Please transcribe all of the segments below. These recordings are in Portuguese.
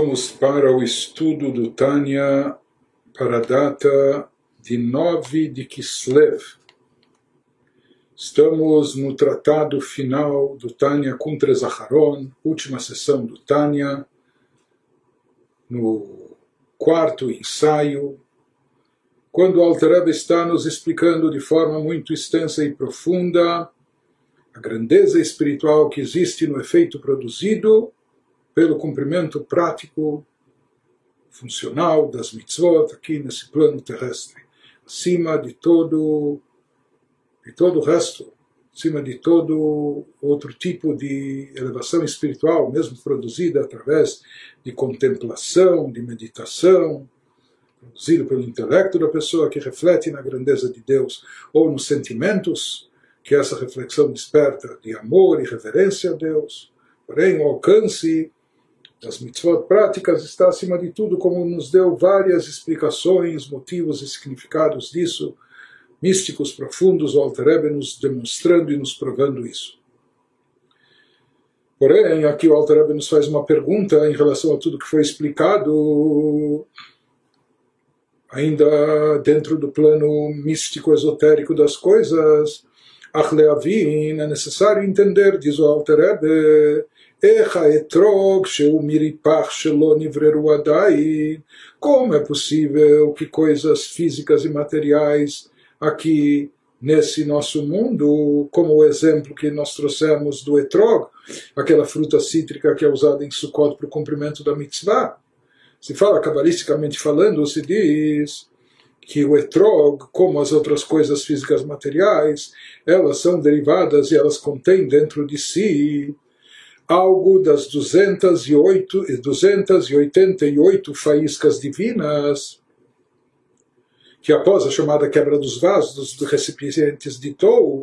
Vamos para o estudo do Tânia para a data de 9 de Kislev. Estamos no tratado final do Tânia contra Zaharon, última sessão do Tânia, no quarto ensaio, quando Altareb está nos explicando de forma muito extensa e profunda a grandeza espiritual que existe no efeito produzido pelo cumprimento prático, funcional das mitzvot aqui nesse plano terrestre, acima de todo de todo o resto, acima de todo outro tipo de elevação espiritual, mesmo produzida através de contemplação, de meditação, produzido pelo intelecto da pessoa que reflete na grandeza de Deus ou nos sentimentos que essa reflexão desperta de amor e reverência a Deus. Porém, o alcance das mitzvot práticas está acima de tudo, como nos deu várias explicações, motivos e significados disso, místicos profundos, o Alter nos demonstrando e nos provando isso. Porém, aqui o Alter nos faz uma pergunta em relação a tudo que foi explicado, ainda dentro do plano místico esotérico das coisas. Ach é necessário entender, diz o Alter Echa etrog miripach shelo nivreru. Como é possível que coisas físicas e materiais aqui nesse nosso mundo, como o exemplo que nós trouxemos do etrog, aquela fruta cítrica que é usada em Sukkot para o cumprimento da mitzvah. Se fala, cabalisticamente falando, se diz que o etrog, como as outras coisas físicas materiais, elas são derivadas e elas contêm dentro de si algo das 208, 288 faíscas divinas, que após a chamada quebra dos vasos, dos recipientes de Tou,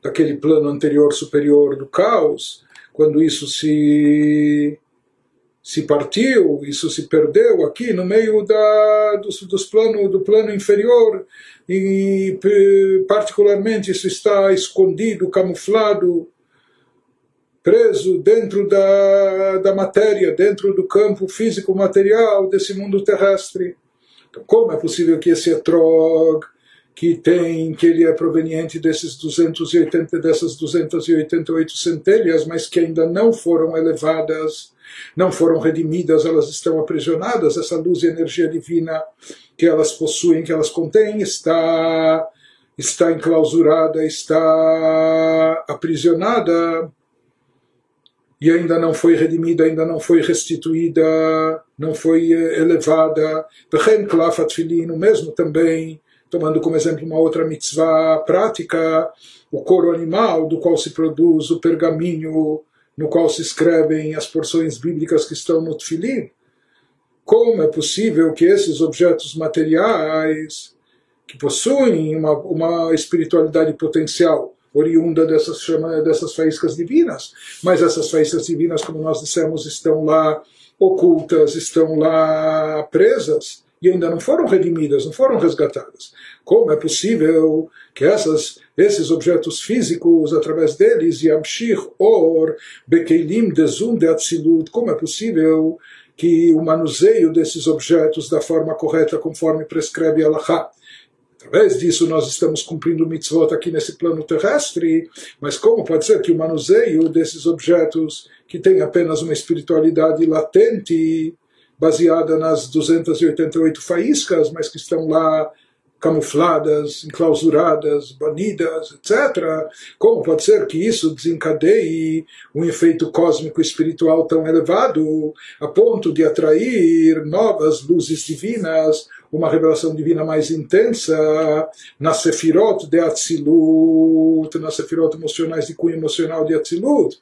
daquele plano anterior superior do caos, quando isso se se partiu, isso se perdeu aqui no meio da, dos, dos plano, do plano inferior, e particularmente isso está escondido, camuflado preso dentro da, da matéria, dentro do campo físico material desse mundo terrestre. Então, como é possível que esse etrog, que tem, que ele é proveniente desses 280, dessas 288 centelhas, mas que ainda não foram elevadas, não foram redimidas, elas estão aprisionadas, essa luz e energia divina que elas possuem, que elas contêm, está, está enclausurada, está aprisionada e ainda não foi redimida, ainda não foi restituída, não foi eh, elevada. Bechen klafat filin, o mesmo também, tomando como exemplo uma outra mitzvah prática, o couro animal do qual se produz o pergaminho no qual se escrevem as porções bíblicas que estão no tefilin. Como é possível que esses objetos materiais, que possuem uma, uma espiritualidade potencial, oriunda dessas, chama, dessas faíscas divinas. Mas essas faíscas divinas, como nós dissemos, estão lá ocultas, estão lá presas e ainda não foram redimidas, não foram resgatadas. Como é possível que essas, esses objetos físicos, através deles, Yamshir Or, Bekeilim Dezum de Atzilut, como é possível que o manuseio desses objetos da forma correta, conforme prescreve Allah, Através disso nós estamos cumprindo mitzvot aqui nesse plano terrestre, mas como pode ser que o manuseio desses objetos que tem apenas uma espiritualidade latente, baseada nas 288 faíscas, mas que estão lá camufladas, enclausuradas, banidas, etc. Como pode ser que isso desencadeie um efeito cósmico espiritual tão elevado a ponto de atrair novas luzes divinas uma revelação divina mais intensa na Sefirot de Atzilut, nas Sefirot emocionais de cunho emocional de Atzilut,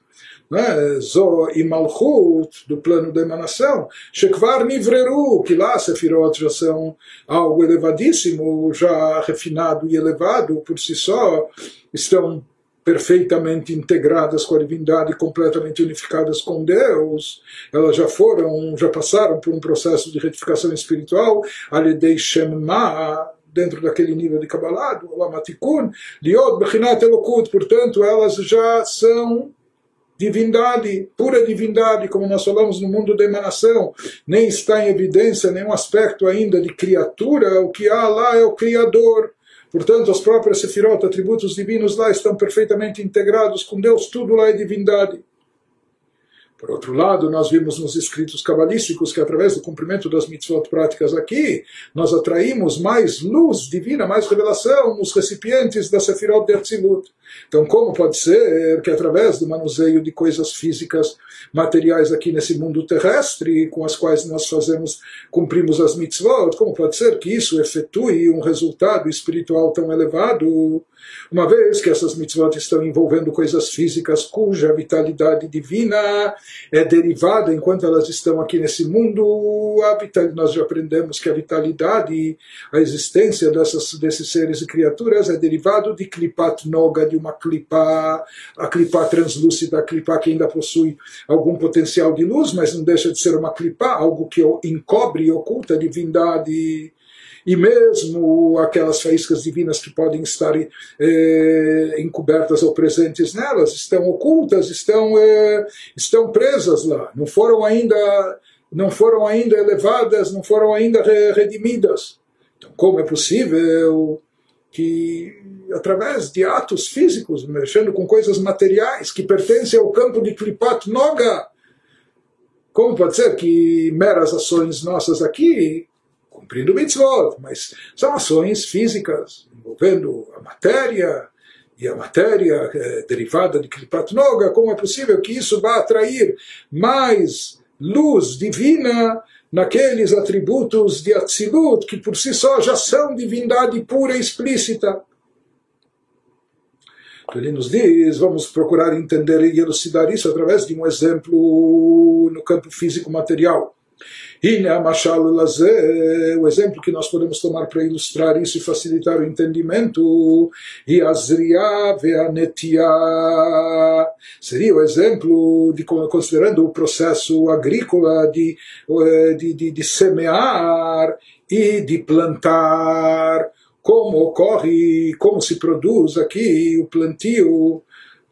né? Zo e Malchut, do plano da emanação, Shekvar Nivreru, que lá Sefirot já são algo elevadíssimo, já refinado e elevado por si só, estão perfeitamente integradas com a divindade, completamente unificadas com Deus, elas já foram, já passaram por um processo de retificação espiritual, Aledei Shemma, dentro daquele nível de Kabbalah, do Liot Bechinat Elokut, portanto, elas já são divindade, pura divindade, como nós falamos no mundo da emanação, nem está em evidência nenhum aspecto ainda de criatura, o que há lá é o Criador. Portanto, as próprias Sefirot, atributos divinos lá, estão perfeitamente integrados com Deus, tudo lá é divindade. Por outro lado, nós vimos nos escritos cabalísticos que através do cumprimento das mitzvot práticas aqui, nós atraímos mais luz divina, mais revelação nos recipientes da Sefirot de Atzilut. Então, como pode ser que através do manuseio de coisas físicas, materiais aqui nesse mundo terrestre, com as quais nós fazemos, cumprimos as mitzvot, como pode ser que isso efetue um resultado espiritual tão elevado? Uma vez que essas mitzvot estão envolvendo coisas físicas cuja vitalidade divina é derivada enquanto elas estão aqui nesse mundo, nós já aprendemos que a vitalidade, a existência dessas, desses seres e criaturas é derivado de klipat noga, de uma klipa, a klipa translúcida, a klipa que ainda possui algum potencial de luz, mas não deixa de ser uma klipa, algo que encobre e oculta a divindade e mesmo aquelas faíscas divinas que podem estar eh, encobertas ou presentes nelas estão ocultas, estão, eh, estão presas lá, não foram ainda não foram ainda elevadas, não foram ainda redimidas. Então, como é possível que através de atos físicos, mexendo com coisas materiais que pertencem ao campo de Klipat Noga, como pode ser que meras ações nossas aqui cumprindo mitzvot, mas são ações físicas envolvendo a matéria, e a matéria é, derivada de Kripat Noga, como é possível que isso vá atrair mais luz divina naqueles atributos de Atzilut, que por si só já são divindade pura e explícita? Então ele nos diz, vamos procurar entender e elucidar isso através de um exemplo no campo físico o exemplo que nós podemos tomar para ilustrar isso e facilitar o entendimento, seria o exemplo de considerando o processo agrícola de, de, de, de semear e de plantar. Como ocorre, como se produz aqui o plantio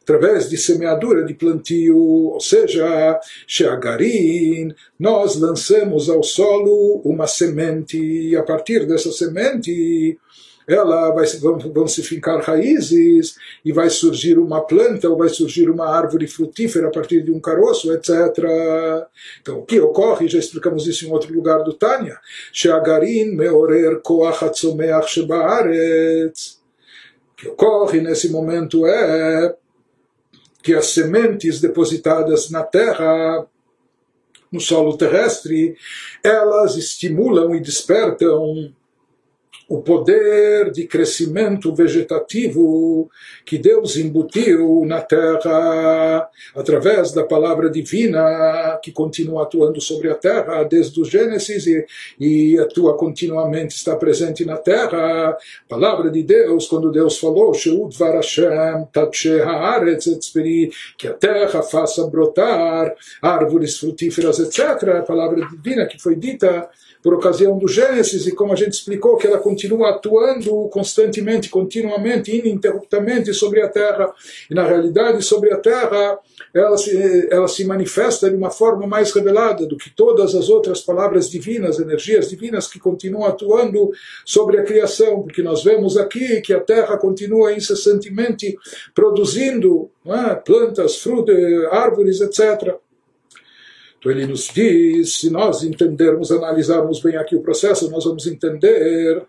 através de semeadura de plantio, ou seja, Sheagarin, nós lançamos ao solo uma semente, e a partir dessa semente ela vai, vão, vão se fincar raízes e vai surgir uma planta ou vai surgir uma árvore frutífera a partir de um caroço, etc. Então, o que ocorre, já explicamos isso em outro lugar do Tânia, Sheagarin meorer koach atzomeach shebaaretz. O que ocorre nesse momento é que as sementes depositadas na terra, no solo terrestre, elas estimulam e despertam o poder de crescimento vegetativo que Deus embutiu na terra através da palavra divina que continua atuando sobre a terra desde o Gênesis e, e atua continuamente, está presente na terra. Palavra de Deus, quando Deus falou, que a terra faça brotar árvores frutíferas, etc. A palavra divina que foi dita por ocasião do Gênesis, e como a gente explicou, que ela continua atuando constantemente, continuamente, ininterruptamente sobre a Terra. E na realidade, sobre a Terra, ela se, ela se manifesta de uma forma mais revelada do que todas as outras palavras divinas, energias divinas que continuam atuando sobre a criação, porque nós vemos aqui que a Terra continua incessantemente produzindo é, plantas, frutas, árvores, etc. Então ele nos diz, se nós entendermos, analisarmos bem aqui o processo, nós vamos entender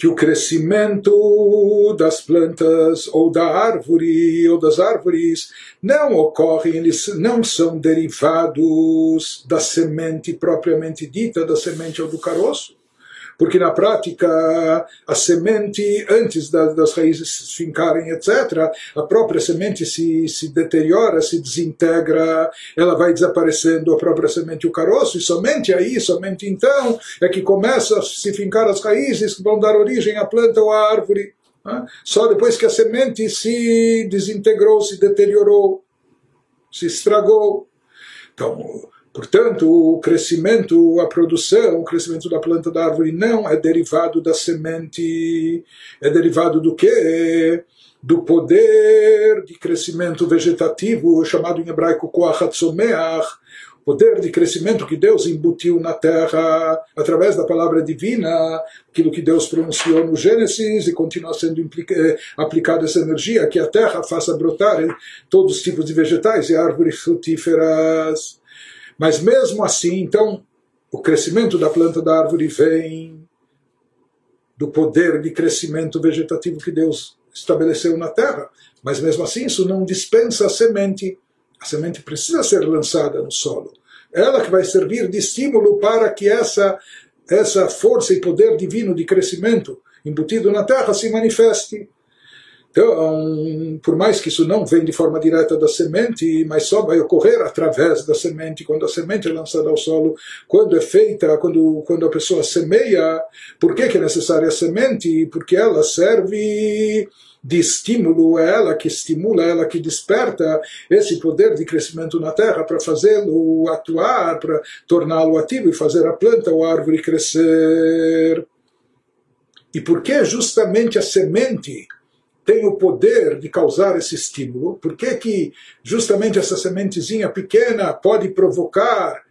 que o crescimento das plantas ou da árvore ou das árvores não ocorre, eles não são derivados da semente propriamente dita, da semente ou do caroço porque na prática a semente, antes das, das raízes fincarem, etc., a própria semente se, se deteriora, se desintegra, ela vai desaparecendo a própria semente, o caroço, e somente aí, somente então, é que começa a se fincar as raízes que vão dar origem à planta ou à árvore. Né? Só depois que a semente se desintegrou, se deteriorou, se estragou. Então, Portanto, o crescimento, a produção, o crescimento da planta da árvore não é derivado da semente, é derivado do quê? do poder de crescimento vegetativo, chamado em hebraico Koach poder de crescimento que Deus embutiu na terra através da palavra divina, aquilo que Deus pronunciou no Gênesis e continua sendo eh, aplicada essa energia, que a terra faça brotar eh, todos os tipos de vegetais e árvores frutíferas. Mas mesmo assim, então, o crescimento da planta da árvore vem do poder de crescimento vegetativo que Deus estabeleceu na terra. Mas mesmo assim, isso não dispensa a semente a semente precisa ser lançada no solo. Ela que vai servir de estímulo para que essa, essa força e poder divino de crescimento embutido na terra se manifeste. Então, por mais que isso não vem de forma direta da semente, mas só vai ocorrer através da semente, quando a semente é lançada ao solo, quando é feita, quando, quando a pessoa semeia, por que, que é necessária a semente? Porque ela serve de estímulo, é ela que estimula, é ela que desperta esse poder de crescimento na terra para fazê-lo atuar, para torná-lo ativo e fazer a planta ou a árvore crescer. E por que justamente a semente tem o poder de causar esse estímulo? Por que, que justamente essa sementezinha pequena pode provocar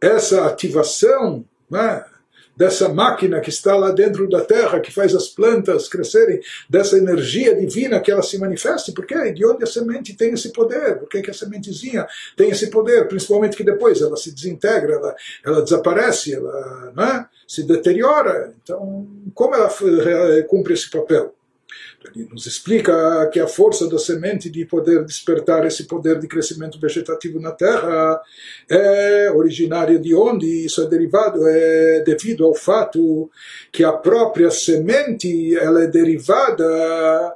essa ativação? Né? dessa máquina que está lá dentro da terra, que faz as plantas crescerem, dessa energia divina que ela se manifeste, porque de onde a semente tem esse poder, por que a sementezinha tem esse poder, principalmente que depois ela se desintegra, ela, ela desaparece, ela né, se deteriora. Então, como ela cumpre esse papel? Ele nos explica que a força da semente de poder despertar esse poder de crescimento vegetativo na Terra é originária de onde? Isso é derivado, é devido ao fato que a própria semente ela é derivada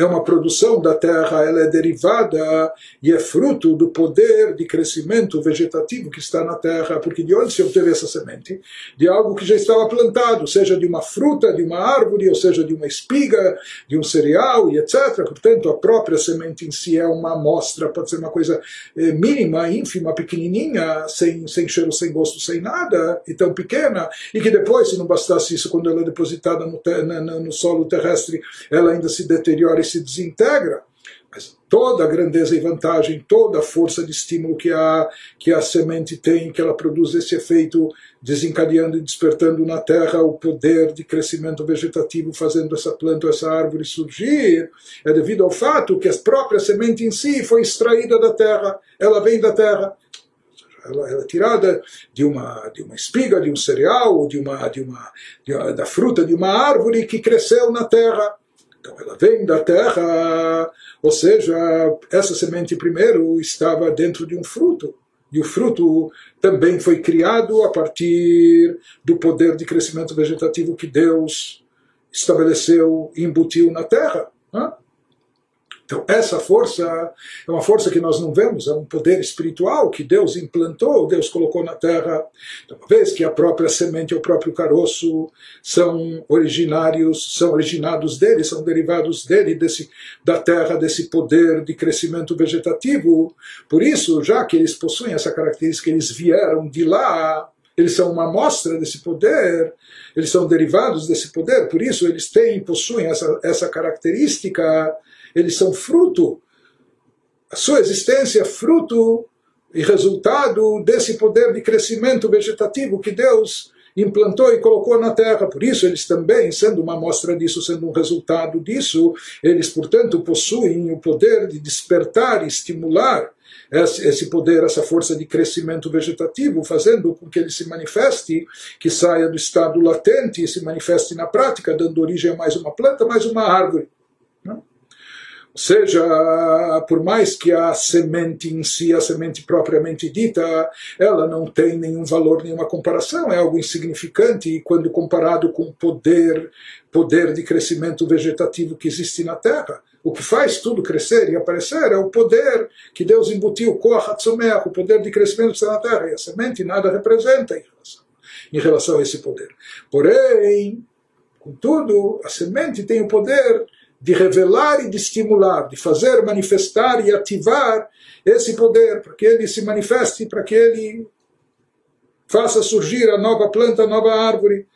é uma produção da terra, ela é derivada e é fruto do poder de crescimento vegetativo que está na terra, porque de onde se obteve essa semente? De algo que já estava plantado, seja de uma fruta, de uma árvore, ou seja de uma espiga, de um cereal e etc. Portanto, a própria semente em si é uma amostra, pode ser uma coisa eh, mínima, ínfima, pequenininha, sem, sem cheiro, sem gosto, sem nada, e tão pequena, e que depois, se não bastasse isso, quando ela é depositada no, no, no solo terrestre, ela ainda se deteriora se desintegra. Mas toda a grandeza e vantagem, toda a força de estímulo que a, que a semente tem, que ela produz esse efeito, desencadeando e despertando na terra o poder de crescimento vegetativo, fazendo essa planta, essa árvore surgir, é devido ao fato que a própria semente em si foi extraída da terra, ela vem da terra. Ela, ela, é tirada de uma, de uma espiga, de um cereal, de uma, de uma, de, da fruta de uma árvore que cresceu na terra. Então ela vem da terra, ou seja, essa semente primeiro estava dentro de um fruto. E o fruto também foi criado a partir do poder de crescimento vegetativo que Deus estabeleceu e embutiu na terra. Né? Então, essa força é uma força que nós não vemos, é um poder espiritual que Deus implantou, Deus colocou na terra. Então, uma vez que a própria semente, o próprio caroço são originários, são originados dele, são derivados dele, desse, da terra, desse poder de crescimento vegetativo. Por isso, já que eles possuem essa característica, eles vieram de lá, eles são uma amostra desse poder, eles são derivados desse poder, por isso eles têm, possuem essa, essa característica eles são fruto, a sua existência é fruto e resultado desse poder de crescimento vegetativo que Deus implantou e colocou na terra. Por isso, eles também, sendo uma amostra disso, sendo um resultado disso, eles, portanto, possuem o poder de despertar e estimular esse poder, essa força de crescimento vegetativo, fazendo com que ele se manifeste, que saia do estado latente e se manifeste na prática, dando origem a mais uma planta, mais uma árvore. Ou seja, por mais que a semente em si, a semente propriamente dita, ela não tem nenhum valor, nenhuma comparação, é algo insignificante e quando comparado com o poder, poder de crescimento vegetativo que existe na Terra, o que faz tudo crescer e aparecer é o poder que Deus embutiu, o poder de crescimento que está na Terra, e a semente nada representa em relação, em relação a esse poder. Porém, contudo, a semente tem o poder de revelar e de estimular, de fazer manifestar e ativar esse poder, para que ele se manifeste, para que ele faça surgir a nova planta, a nova árvore.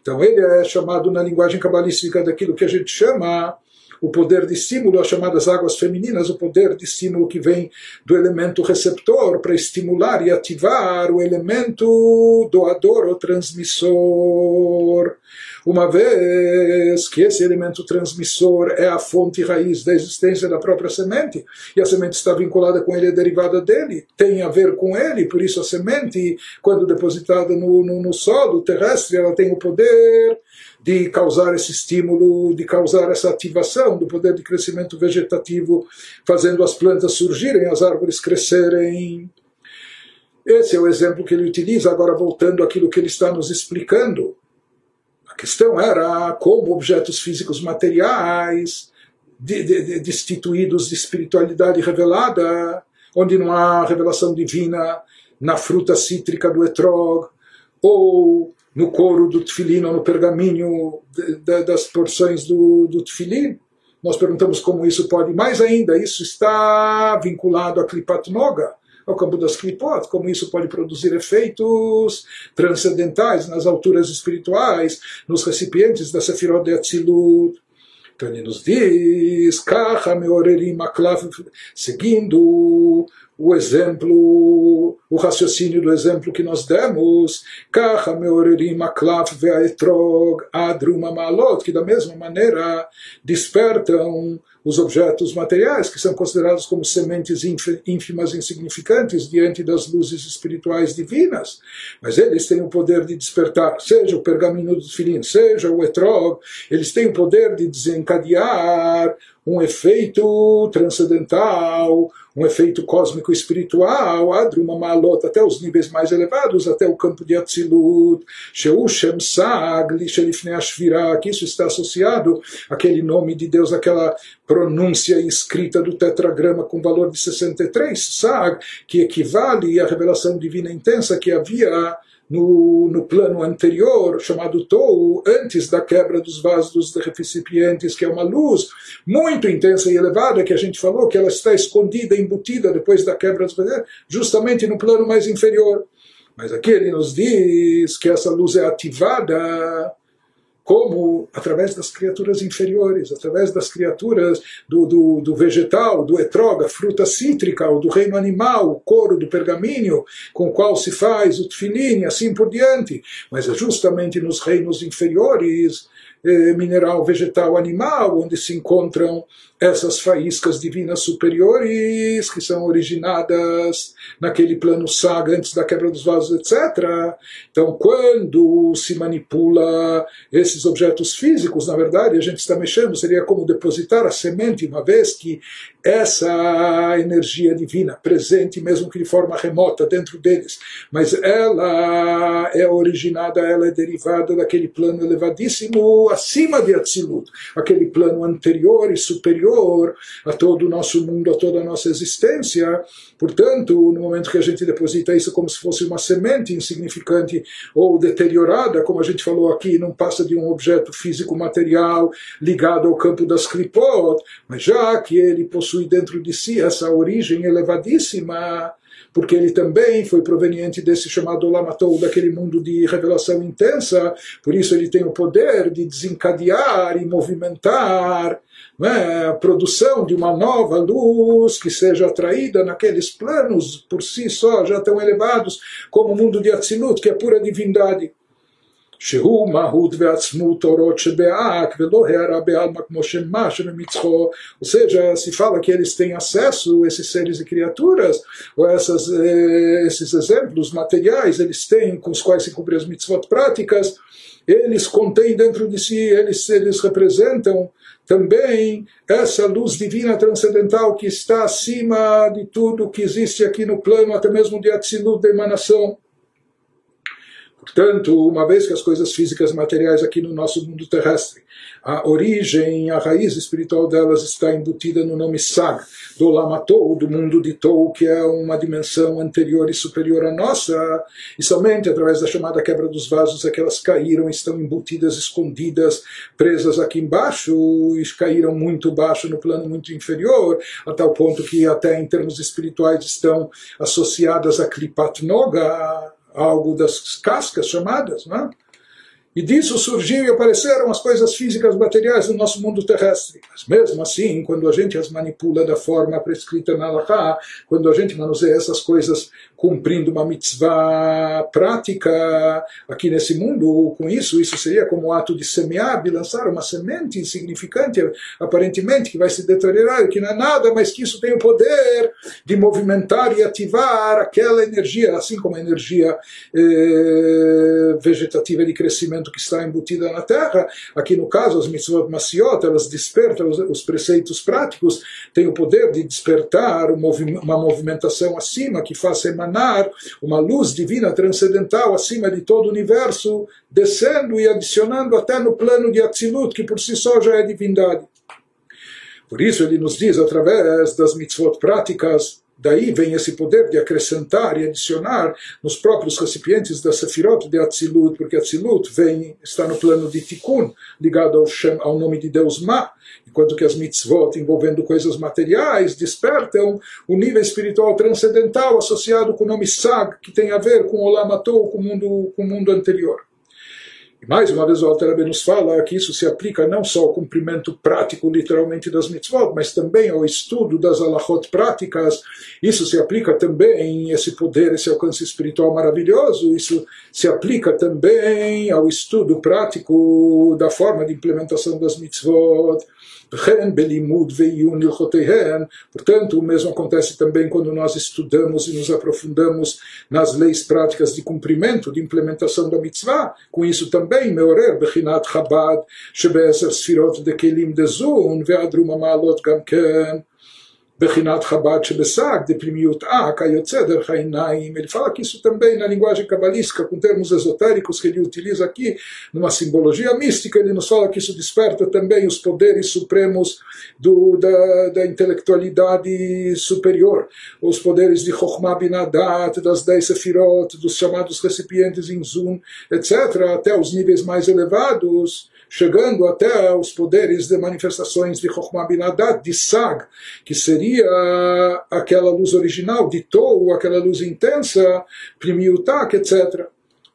Então ele é chamado na linguagem cabalística daquilo que a gente chama o poder de estímulo, as chamadas águas femininas, o poder de estímulo que vem do elemento receptor para estimular e ativar o elemento doador ou transmissor. Uma vez que esse elemento transmissor é a fonte raiz da existência da própria semente, e a semente está vinculada com ele, é derivada dele, tem a ver com ele, por isso a semente, quando depositada no, no, no solo terrestre, ela tem o poder de causar esse estímulo, de causar essa ativação do poder de crescimento vegetativo, fazendo as plantas surgirem, as árvores crescerem. Esse é o exemplo que ele utiliza, agora voltando àquilo que ele está nos explicando questão era como objetos físicos materiais, de, de, de, destituídos de espiritualidade revelada, onde não há revelação divina na fruta cítrica do etrog, ou no couro do tefilin, ou no pergaminho das porções do, do tefilin. Nós perguntamos como isso pode, mais ainda, isso está vinculado a Klipat Noga, ao campo das Klipot, como isso pode produzir efeitos transcendentais nas alturas espirituais, nos recipientes da Sefirot de Atzilut. Então ele nos diz, seguindo o exemplo, o raciocínio do exemplo que nós demos, que da mesma maneira despertam os objetos materiais, que são considerados como sementes ínfimas e insignificantes diante das luzes espirituais divinas, mas eles têm o poder de despertar, seja o pergaminho do filhinho, seja o etrog, eles têm o poder de desencadear um efeito transcendental, um efeito cósmico espiritual, Adruma Malot, até os níveis mais elevados, até o campo de Atzilut, Sheu Shem Sag, Lishelifnei Ashvira, que isso está associado àquele nome de Deus, aquela pronúncia escrita do tetragrama com valor de 63, Sag, que equivale à revelação divina intensa que havia no, no plano anterior, chamado Tou, antes da quebra dos vasos recipientes, que é uma luz muito intensa e elevada, que a gente falou que ela está escondida, embutida depois da quebra dos vasos, justamente no plano mais inferior. Mas aqui ele nos diz que essa luz é ativada como através das criaturas inferiores, através das criaturas do, do, do vegetal, do etroga, fruta cítrica, ou do reino animal, o couro do pergaminho, com o qual se faz o tefilim, assim por diante. Mas é justamente nos reinos inferiores mineral, vegetal, animal, onde se encontram essas faíscas divinas superiores que são originadas naquele plano saga antes da quebra dos vasos, etc. Então, quando se manipula esses objetos físicos, na verdade, a gente está mexendo, seria como depositar a semente, uma vez que essa energia divina, presente mesmo que de forma remota dentro deles, mas ela é originada, ela é derivada daquele plano elevadíssimo acima de Atzilut, aquele plano anterior e superior a todo o nosso mundo, a toda a nossa existência. Portanto, no momento que a gente deposita isso como se fosse uma semente insignificante ou deteriorada, como a gente falou aqui, não passa de um objeto físico material ligado ao campo das Klipot, mas já que ele possui dentro de si essa origem elevadíssima, porque ele também foi proveniente desse chamado Lamatou, daquele mundo de revelação intensa, por isso ele tem o poder de desencadear e movimentar é, a produção de uma nova luz que seja atraída naqueles planos por si só já tão elevados como o mundo de Atzilut, que é pura divindade. שהוא מהות ועצמות אורות שבאק ולא הערה בעלמא כמו שמה שבמצחו, ou seja, se fala que eles têm acesso, esses seres e criaturas, ou essas, eh, esses exemplos materiais, eles têm, com os quais se cumprem as mitzvot práticas, eles contêm dentro de si, eles, eles representam também essa luz divina transcendental que está acima de tudo que existe aqui no plano, até mesmo de Atzilut, de emanação. Portanto, uma vez que as coisas físicas materiais aqui no nosso mundo terrestre, a origem, a raiz espiritual delas está embutida no nome Sag, do Lamatou, do mundo de Tou, que é uma dimensão anterior e superior à nossa, e somente através da chamada quebra dos vasos é que elas caíram, estão embutidas, escondidas, presas aqui embaixo, e caíram muito baixo no plano muito inferior, a tal ponto que até em termos espirituais estão associadas a Klipat Noga, algo das cascas chamadas, não é? E disso surgiu e apareceram as coisas físicas materiais do nosso mundo terrestre. Mas mesmo assim, quando a gente as manipula da forma prescrita na Allahá, quando a gente manuseia essas coisas cumprindo uma mitzvah prática aqui nesse mundo, com isso, isso seria como um ato de semear, de lançar uma semente insignificante, aparentemente, que vai se deteriorar, que não é nada, mas que isso tem o poder de movimentar e ativar aquela energia, assim como a energia eh, vegetativa de crescimento que está embutida na terra. Aqui no caso, as mitzvot maciot, elas despertam os, os preceitos práticos, têm o poder de despertar uma movimentação acima que faça emanar uma luz divina transcendental acima de todo o universo, descendo e adicionando até no plano de Atzilut, que por si só já é divindade. Por isso ele nos diz, através das mitzvot práticas, Daí vem esse poder de acrescentar e adicionar nos próprios recipientes da Sefirot de Atzilut, porque Atzilut vem, está no plano de Tikkun, ligado ao, Shem, ao nome de Deus Ma, enquanto que as mitzvot envolvendo coisas materiais despertam o nível espiritual transcendental associado com o nome Sag, que tem a ver com o Lamatou, com o mundo, com o mundo anterior. E mais uma vez o Alter nos fala que isso se aplica não só ao cumprimento prático, literalmente, das mitzvot, mas também ao estudo das alahot práticas. Isso se aplica também, esse poder, esse alcance espiritual maravilhoso, isso se aplica também ao estudo prático da forma de implementação das mitzvot. Portanto, o mesmo acontece também quando nós estudamos e nos aprofundamos nas leis práticas de cumprimento, de implementação da mitzvah. Com isso também, Meorer, Bechinat Chabad, Shebe'eser Sfirot de Kelim de Zun, Ve'adrum Amalot Gamken. Bechinat Chabad Shebesag, de Primiut A, Kayotze Der Hainaim. Ele fala que isso também na linguagem cabalística, com termos esotéricos que ele utiliza aqui, numa simbologia mística, ele nos fala que isso desperta também os poderes supremos do, da, da intelectualidade superior, os poderes de Chokhmah Binadat, das dez Sefirot, dos chamados recipientes em etc., até os níveis mais elevados chegando até os poderes de manifestações de Chokhmah Binadat, de Sag, que seria aquela luz original, de Tou, aquela luz intensa, Primiutak, etc.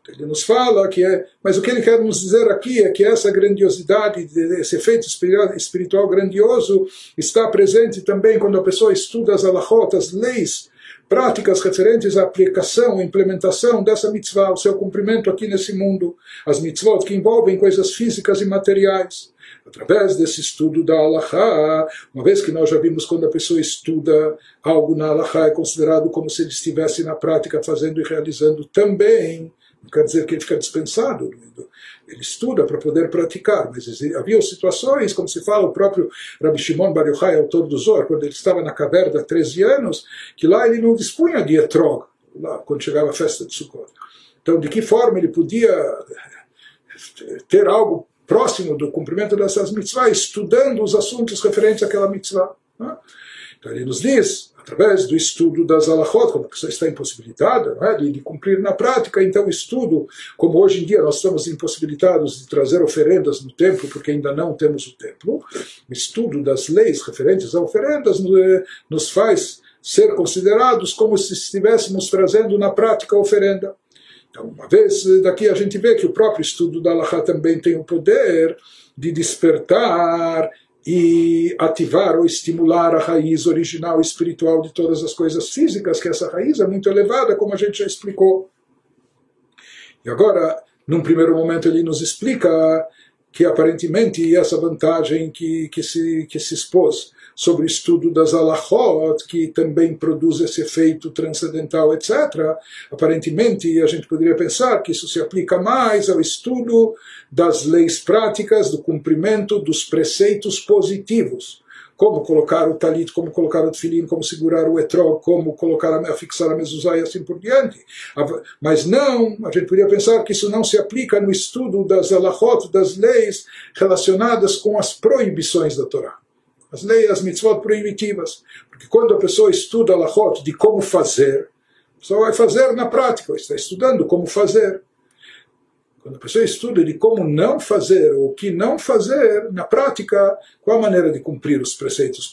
Ele nos fala que é, mas o que ele quer nos dizer aqui é que essa grandiosidade, esse efeito espiritual grandioso, está presente também quando a pessoa estuda as alahot, as leis práticas referentes à aplicação, implementação dessa mitzvah, o seu cumprimento aqui nesse mundo, as mitzvot que envolvem coisas físicas e materiais. Através desse estudo da Allahá, uma vez que nós já vimos quando a pessoa estuda algo na Allahá, é considerado como se ele estivesse na prática fazendo e realizando também. Não quer dizer que ele fica dispensado ele estuda para poder praticar, mas havia situações, como se fala, o próprio Rabbi Shimon Bar Yochai, autor do Zohar, quando ele estava na caverna há 13 anos, que lá ele não dispunha de etrog, lá quando chegava a festa de Sukkot. Então, de que forma ele podia ter algo próximo do cumprimento dessas mitzvahs, estudando os assuntos referentes àquela mitzvah? Né? Então ele nos diz, através do estudo das alahot, como a pessoa está impossibilitada é? de, de, cumprir na prática, então estudo, como hoje em dia nós estamos impossibilitados de trazer oferendas no templo, porque ainda não temos o templo, o estudo das leis referentes a oferendas eh, nos faz ser considerados como se estivéssemos trazendo na prática a oferenda. Então, uma vez eh, daqui a gente vê que o próprio estudo da Alahá também tem o poder de despertar e ativar ou estimular a raiz original espiritual de todas as coisas físicas, que essa raiz é muito elevada, como a gente já explicou. E agora, num primeiro momento, ele nos explica que aparentemente essa vantagem que, que, se, que se expôs sobre o estudo das alahot, que também produz esse efeito transcendental, etc. Aparentemente, a gente poderia pensar que isso se aplica mais ao estudo das leis práticas, do cumprimento dos preceitos positivos. Como colocar o talit, como colocar o tefilim, como segurar o etrog, como colocar a, fixar a mezuzá e assim por diante. Mas não, a gente poderia pensar que isso não se aplica no estudo das alahot, das leis relacionadas com as proibições da Torá as leis, as mitzvot proibitivas. Porque quando a pessoa estuda a Lachot de como fazer, a pessoa vai fazer na prática, está estudando como fazer. Quando a pessoa estuda de como não fazer ou o que não fazer, na prática, qual a maneira de cumprir os preceitos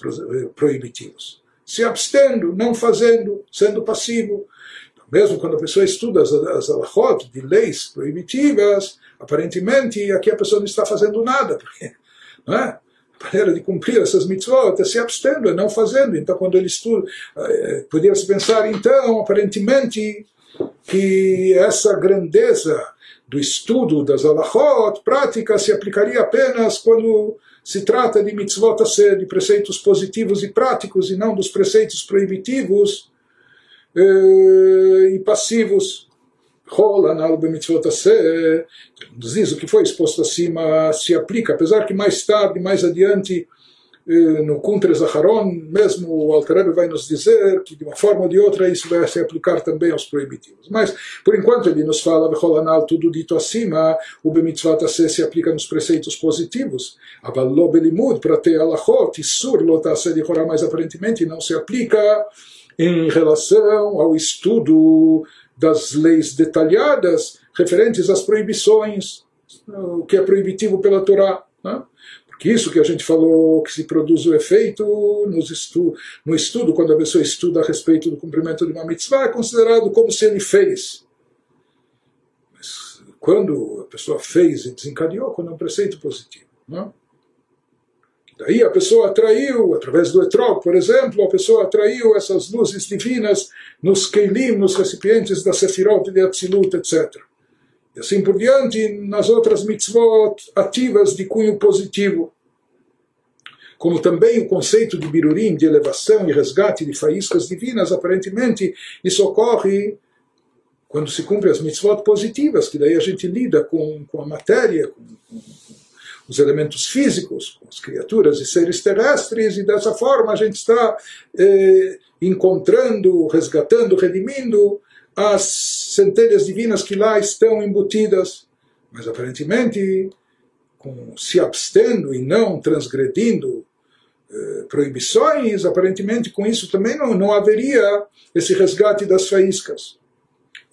proibitivos? Se abstendo, não fazendo, sendo passivo. Então, mesmo quando a pessoa estuda as, as alachot de leis proibitivas, aparentemente aqui a pessoa não está fazendo nada, porque não é? Maneira de cumprir essas mitzvot é se abstendo, é não fazendo. Então, quando ele estuda, eh, podia-se pensar, então, aparentemente, que essa grandeza do estudo das alachot, prática, se aplicaria apenas quando se trata de mitzvot a de preceitos positivos e práticos, e não dos preceitos proibitivos eh, e passivos. Diz o que foi exposto acima, se aplica, apesar que mais tarde, mais adiante, no Kuntre Zaharon, mesmo o Alter vai nos dizer que de uma forma ou de outra isso vai se aplicar também aos proibitivos. Mas, por enquanto, ele nos fala, Becholanal, tudo dito acima, o Bemitzvat se aplica nos preceitos positivos. Avallo Belimud, para ter Alachot, Isur Lotase de Horá, mas aparentemente não se aplica em relação ao estudo das leis detalhadas referentes às proibições, o que é proibitivo pela Torá. Né? que isso que a gente falou, que se produz o efeito estu no estudo, quando a pessoa estuda a respeito do cumprimento de uma mitzvah, é considerado como se ele fez. Mas quando a pessoa fez e desencadeou, quando é um preceito positivo. Não? Daí a pessoa atraiu, através do etrog, por exemplo, a pessoa atraiu essas luzes divinas nos keilim, nos recipientes da sefirot de Atzilut, etc. E assim por diante, nas outras mitzvot ativas de cunho positivo. Como também o conceito de birurim, de elevação e resgate de faíscas divinas, aparentemente isso ocorre quando se cumpre as mitzvot positivas, que daí a gente lida com, com a matéria, com, com, os elementos físicos, com as criaturas e seres terrestres, e dessa forma a gente está eh, encontrando, resgatando, redimindo as centelhas divinas que lá estão embutidas, mas aparentemente com, se abstendo e não transgredindo eh, proibições, aparentemente com isso também não, não haveria esse resgate das faíscas.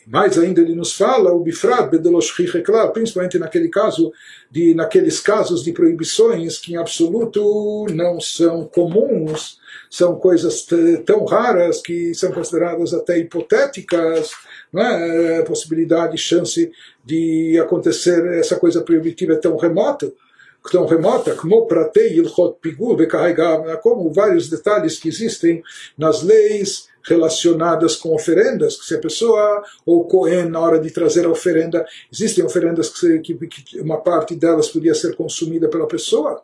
Mais ainda ele nos fala o bifrat bedeloshchiklar, principalmente naquele caso de naqueles casos de proibições que em absoluto não são comuns, são coisas tão raras que são consideradas até hipotéticas, não é? A possibilidade, chance de acontecer essa coisa proibitiva é tão remota tão remota, como pratei ilchot pigul como vários detalhes que existem nas leis relacionadas com oferendas, que se a pessoa, ou Cohen, na hora de trazer a oferenda, existem oferendas que, que, que uma parte delas podia ser consumida pela pessoa,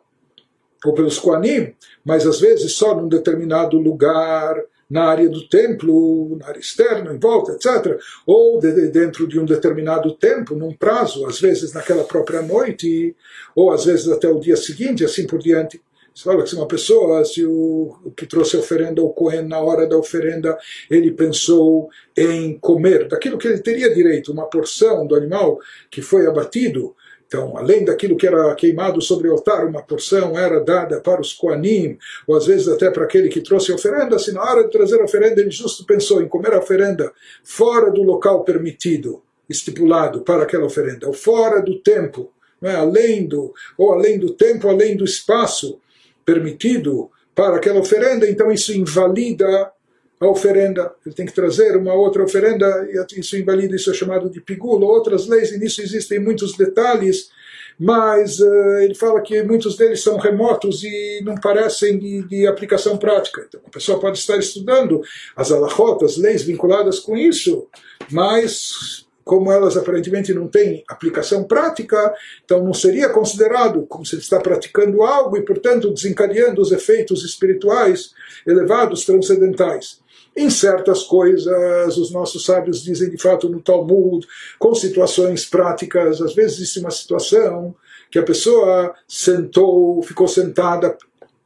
ou pelos Koanim, mas às vezes só num determinado lugar, na área do templo, na área externa, em volta, etc. Ou de, dentro de um determinado tempo, num prazo, às vezes naquela própria noite, ou às vezes até o dia seguinte, assim por diante. Você fala que se uma pessoa, se o, que trouxe a oferenda, o Cohen, na hora da oferenda, ele pensou em comer daquilo que ele teria direito, uma porção do animal que foi abatido, então, além daquilo que era queimado sobre o altar, uma porção era dada para os Koanim, ou às vezes até para aquele que trouxe a oferenda, se na hora de trazer a oferenda ele justo pensou em comer a oferenda fora do local permitido, estipulado para aquela oferenda, ou fora do tempo, é? além do, ou além do tempo, além do espaço, permitido para aquela oferenda, então isso invalida a oferenda. Ele tem que trazer uma outra oferenda, e isso invalida, isso é chamado de pigula, outras leis, e nisso existem muitos detalhes, mas uh, ele fala que muitos deles são remotos e não parecem de, de, aplicação prática. Então a pessoa pode estar estudando as alahotas, as leis vinculadas com isso, mas como elas aparentemente não têm aplicação prática, então não seria considerado como se está praticando algo e, portanto, desencadeando os efeitos espirituais elevados, transcendentais. Em certas coisas, os nossos sábios dizem de fato no Talmud, com situações práticas, às vezes existe uma situação que a pessoa sentou, ficou sentada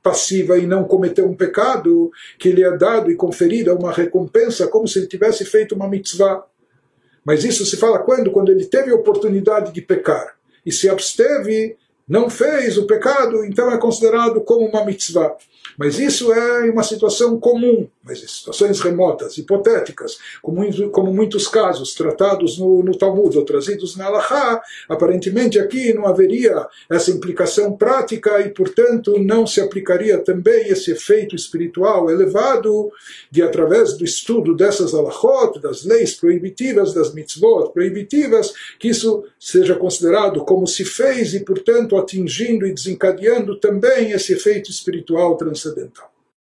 passiva e não cometeu um pecado, que lhe é dado e conferida uma recompensa como se ele tivesse feito uma mitzvah. Mas isso se fala quando? Quando ele teve a oportunidade de pecar e se absteve não fez o pecado, então é considerado como uma mitzvah. Mas isso é uma situação comum, mas situações remotas, hipotéticas, como, como muitos casos tratados no, no Talmud ou trazidos na Halachá, aparentemente aqui não haveria essa implicação prática e, portanto, não se aplicaria também esse efeito espiritual elevado de, através do estudo dessas halachot, das leis proibitivas, das mitzvot proibitivas, que isso seja considerado como se fez e, portanto, atingindo e desencadeando também esse efeito espiritual transcendental.